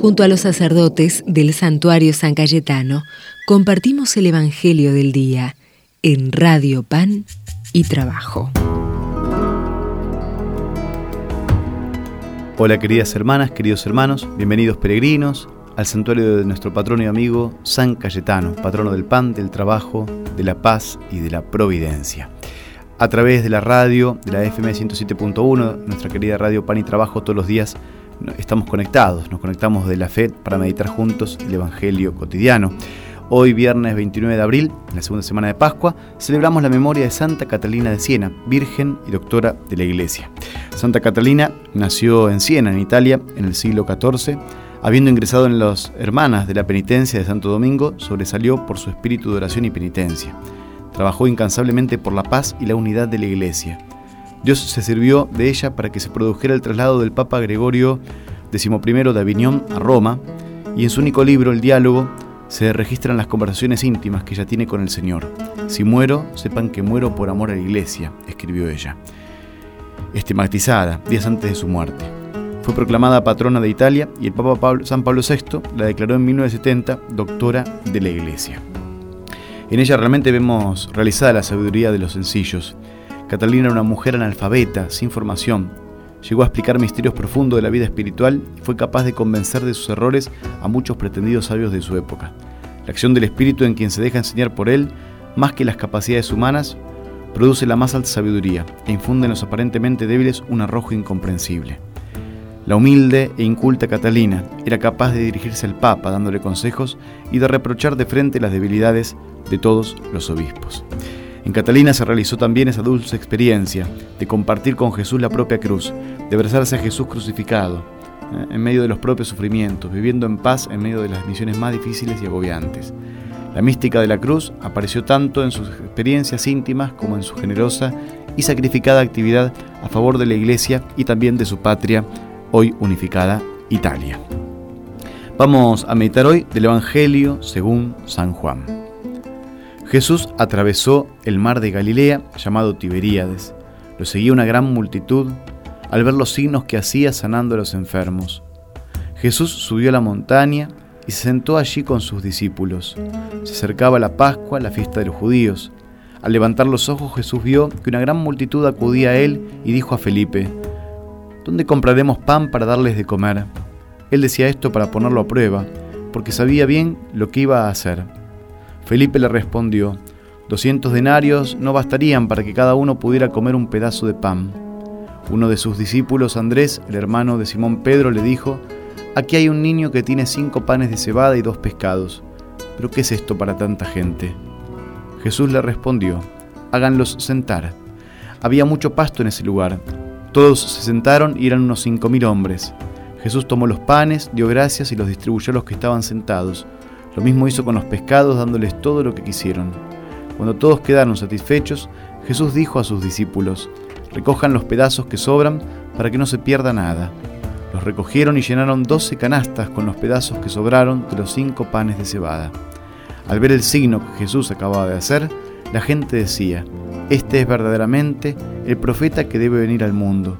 Junto a los sacerdotes del santuario San Cayetano, compartimos el Evangelio del Día en Radio Pan y Trabajo. Hola queridas hermanas, queridos hermanos, bienvenidos peregrinos al santuario de nuestro patrono y amigo San Cayetano, patrono del pan, del trabajo, de la paz y de la providencia. A través de la radio, de la FM 107.1, nuestra querida radio Pan y Trabajo, todos los días estamos conectados, nos conectamos de la fe para meditar juntos el Evangelio cotidiano. Hoy, viernes 29 de abril, en la segunda semana de Pascua, celebramos la memoria de Santa Catalina de Siena, virgen y doctora de la Iglesia. Santa Catalina nació en Siena, en Italia, en el siglo XIV. Habiendo ingresado en las Hermanas de la Penitencia de Santo Domingo, sobresalió por su espíritu de oración y penitencia. Trabajó incansablemente por la paz y la unidad de la Iglesia Dios se sirvió de ella para que se produjera el traslado del Papa Gregorio XI de Aviñón a Roma, y en su único libro, El Diálogo, se registran las conversaciones íntimas que ella tiene con el Señor. Si muero, sepan que muero por amor a la Iglesia, escribió ella. Estigmatizada, días antes de su muerte. Fue proclamada patrona de Italia y el Papa San Pablo VI la declaró en 1970 doctora de la Iglesia. En ella realmente vemos realizada la sabiduría de los sencillos, Catalina era una mujer analfabeta, sin formación. Llegó a explicar misterios profundos de la vida espiritual y fue capaz de convencer de sus errores a muchos pretendidos sabios de su época. La acción del Espíritu en quien se deja enseñar por él, más que las capacidades humanas, produce la más alta sabiduría e infunde en los aparentemente débiles un arrojo incomprensible. La humilde e inculta Catalina era capaz de dirigirse al Papa dándole consejos y de reprochar de frente las debilidades de todos los obispos. En Catalina se realizó también esa dulce experiencia de compartir con Jesús la propia cruz, de abrazarse a Jesús crucificado, eh, en medio de los propios sufrimientos, viviendo en paz en medio de las misiones más difíciles y agobiantes. La mística de la cruz apareció tanto en sus experiencias íntimas como en su generosa y sacrificada actividad a favor de la Iglesia y también de su patria, hoy unificada, Italia. Vamos a meditar hoy del Evangelio según San Juan. Jesús atravesó el mar de Galilea, llamado Tiberíades. Lo seguía una gran multitud al ver los signos que hacía sanando a los enfermos. Jesús subió a la montaña y se sentó allí con sus discípulos. Se acercaba la Pascua, la fiesta de los judíos. Al levantar los ojos Jesús vio que una gran multitud acudía a él y dijo a Felipe, ¿Dónde compraremos pan para darles de comer? Él decía esto para ponerlo a prueba, porque sabía bien lo que iba a hacer. Felipe le respondió, doscientos denarios no bastarían para que cada uno pudiera comer un pedazo de pan. Uno de sus discípulos, Andrés, el hermano de Simón Pedro, le dijo, Aquí hay un niño que tiene cinco panes de cebada y dos pescados. ¿Pero qué es esto para tanta gente? Jesús le respondió, Háganlos sentar. Había mucho pasto en ese lugar. Todos se sentaron y eran unos cinco mil hombres. Jesús tomó los panes, dio gracias y los distribuyó a los que estaban sentados lo mismo hizo con los pescados dándoles todo lo que quisieron. Cuando todos quedaron satisfechos, Jesús dijo a sus discípulos, recojan los pedazos que sobran para que no se pierda nada. Los recogieron y llenaron doce canastas con los pedazos que sobraron de los cinco panes de cebada. Al ver el signo que Jesús acababa de hacer, la gente decía, este es verdaderamente el profeta que debe venir al mundo.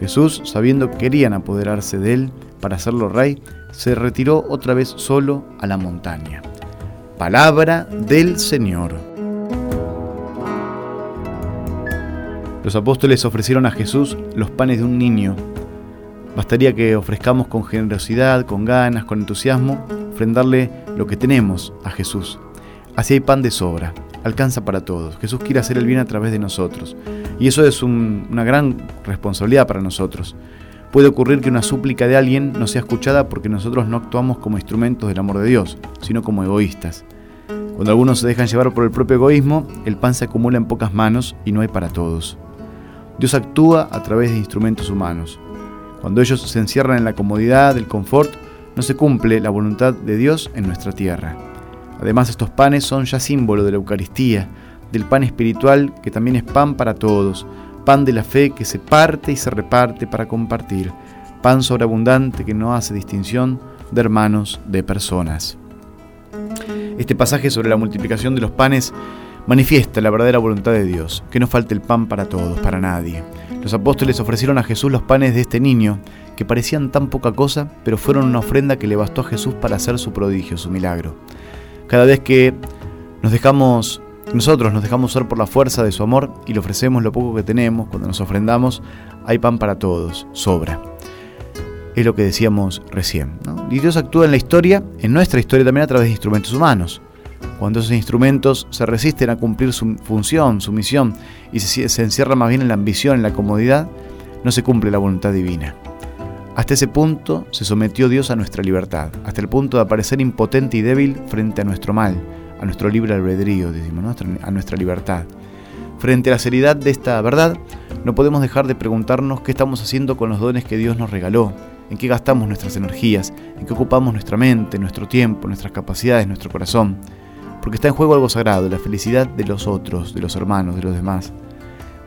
Jesús, sabiendo que querían apoderarse de él para hacerlo rey, se retiró otra vez solo a la montaña. Palabra del Señor. Los apóstoles ofrecieron a Jesús los panes de un niño. Bastaría que ofrezcamos con generosidad, con ganas, con entusiasmo, ofrendarle lo que tenemos a Jesús. Así hay pan de sobra, alcanza para todos. Jesús quiere hacer el bien a través de nosotros. Y eso es una gran responsabilidad para nosotros. Puede ocurrir que una súplica de alguien no sea escuchada porque nosotros no actuamos como instrumentos del amor de Dios, sino como egoístas. Cuando algunos se dejan llevar por el propio egoísmo, el pan se acumula en pocas manos y no hay para todos. Dios actúa a través de instrumentos humanos. Cuando ellos se encierran en la comodidad, el confort, no se cumple la voluntad de Dios en nuestra tierra. Además, estos panes son ya símbolo de la Eucaristía, del pan espiritual que también es pan para todos, pan de la fe que se parte y se reparte para compartir, pan sobreabundante que no hace distinción de hermanos, de personas. Este pasaje sobre la multiplicación de los panes manifiesta la verdadera voluntad de Dios, que no falte el pan para todos, para nadie. Los apóstoles ofrecieron a Jesús los panes de este niño, que parecían tan poca cosa, pero fueron una ofrenda que le bastó a Jesús para hacer su prodigio, su milagro. Cada vez que nos dejamos, nosotros nos dejamos ser por la fuerza de su amor y le ofrecemos lo poco que tenemos, cuando nos ofrendamos, hay pan para todos, sobra. Es lo que decíamos recién. Y Dios actúa en la historia, en nuestra historia también a través de instrumentos humanos. Cuando esos instrumentos se resisten a cumplir su función, su misión, y se, se encierra más bien en la ambición, en la comodidad, no se cumple la voluntad divina. Hasta ese punto se sometió Dios a nuestra libertad, hasta el punto de aparecer impotente y débil frente a nuestro mal, a nuestro libre albedrío, decimos, a nuestra libertad. Frente a la seriedad de esta verdad, no podemos dejar de preguntarnos qué estamos haciendo con los dones que Dios nos regaló, en qué gastamos nuestras energías, en qué ocupamos nuestra mente, nuestro tiempo, nuestras capacidades, nuestro corazón. Porque está en juego algo sagrado, la felicidad de los otros, de los hermanos, de los demás.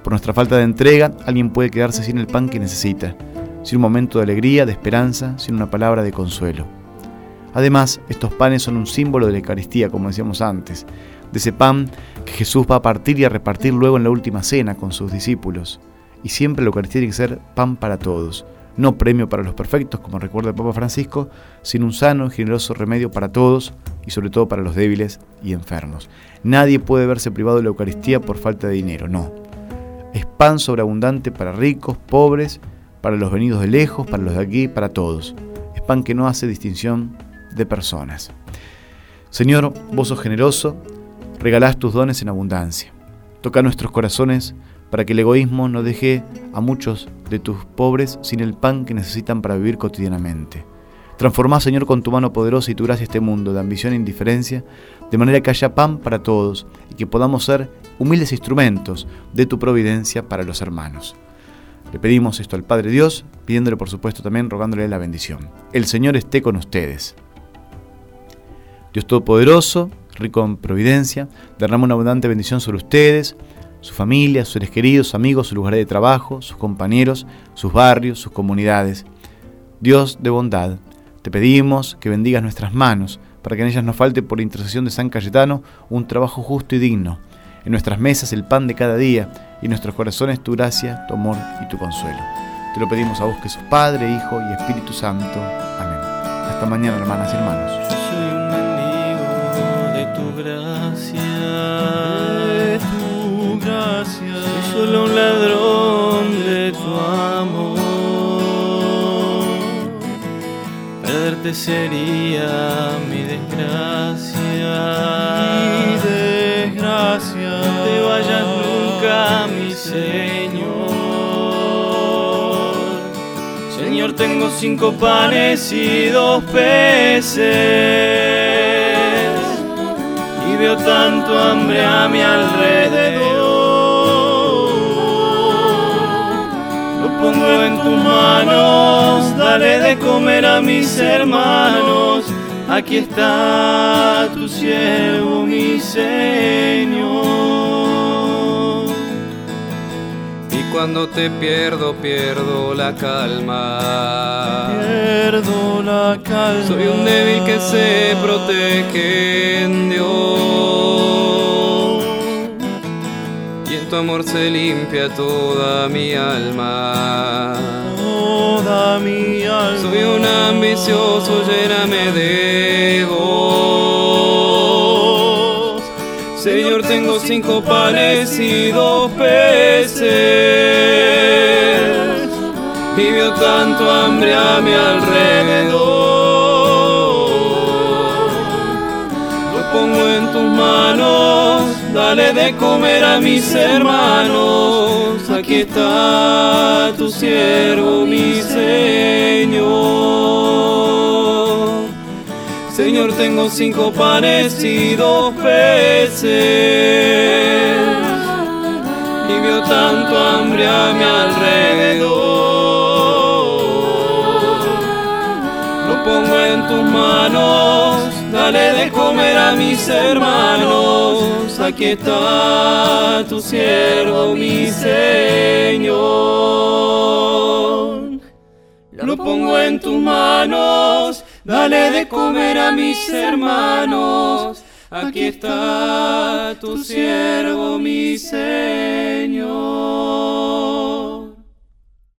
Por nuestra falta de entrega, alguien puede quedarse sin el pan que necesita, sin un momento de alegría, de esperanza, sin una palabra de consuelo. Además, estos panes son un símbolo de la Eucaristía, como decíamos antes, de ese pan que Jesús va a partir y a repartir luego en la última cena con sus discípulos. Y siempre la Eucaristía tiene que ser pan para todos, no premio para los perfectos, como recuerda el Papa Francisco, sino un sano y generoso remedio para todos y sobre todo para los débiles y enfermos. Nadie puede verse privado de la Eucaristía por falta de dinero, no. Es pan sobreabundante para ricos, pobres, para los venidos de lejos, para los de aquí, para todos. Es pan que no hace distinción de personas. Señor, vos sos generoso, regalás tus dones en abundancia. Toca nuestros corazones para que el egoísmo no deje a muchos de tus pobres sin el pan que necesitan para vivir cotidianamente. Transformá, Señor, con tu mano poderosa y tu gracia este mundo de ambición e indiferencia, de manera que haya pan para todos y que podamos ser humildes instrumentos de tu providencia para los hermanos. Le pedimos esto al Padre Dios, pidiéndole por supuesto también rogándole la bendición. El Señor esté con ustedes. Dios Todopoderoso, rico en providencia, derrama una abundante bendición sobre ustedes, su familia, sus seres queridos, amigos, sus lugares de trabajo, sus compañeros, sus barrios, sus comunidades. Dios de bondad, te pedimos que bendigas nuestras manos, para que en ellas nos falte por intercesión de San Cayetano un trabajo justo y digno. En nuestras mesas el pan de cada día y en nuestros corazones tu gracia, tu amor y tu consuelo. Te lo pedimos a vos que sos Padre, Hijo y Espíritu Santo. Amén. Hasta mañana, hermanas y hermanos. Solo un ladrón de tu amor. Perderte sería mi desgracia. Mi desgracia. No te vayas nunca, mi Señor. Señor, tengo cinco panes y dos peces. Y veo tanto hambre a mi alrededor. Pongo en tus manos, dale de comer a mis hermanos. Aquí está tu siervo, mi Señor. Y cuando te pierdo, pierdo la calma. Pierdo la calma. Soy un débil que se protege en Dios. Tu amor se limpia toda mi alma. Toda mi alma. Soy un ambicioso, lléname de vos. Señor, tengo cinco panes y dos peces. Y veo tanto hambre a mi alrededor. Dale de comer a mis hermanos. Aquí está tu siervo, mi Señor. Señor, tengo cinco panes y dos peces. Y veo tanto hambre a mi alrededor. Lo pongo en tus manos, dale de comer a mis hermanos. Aquí está tu siervo, mi Señor. Lo pongo en tus manos, dale de comer a mis hermanos. Aquí está tu siervo, mi Señor.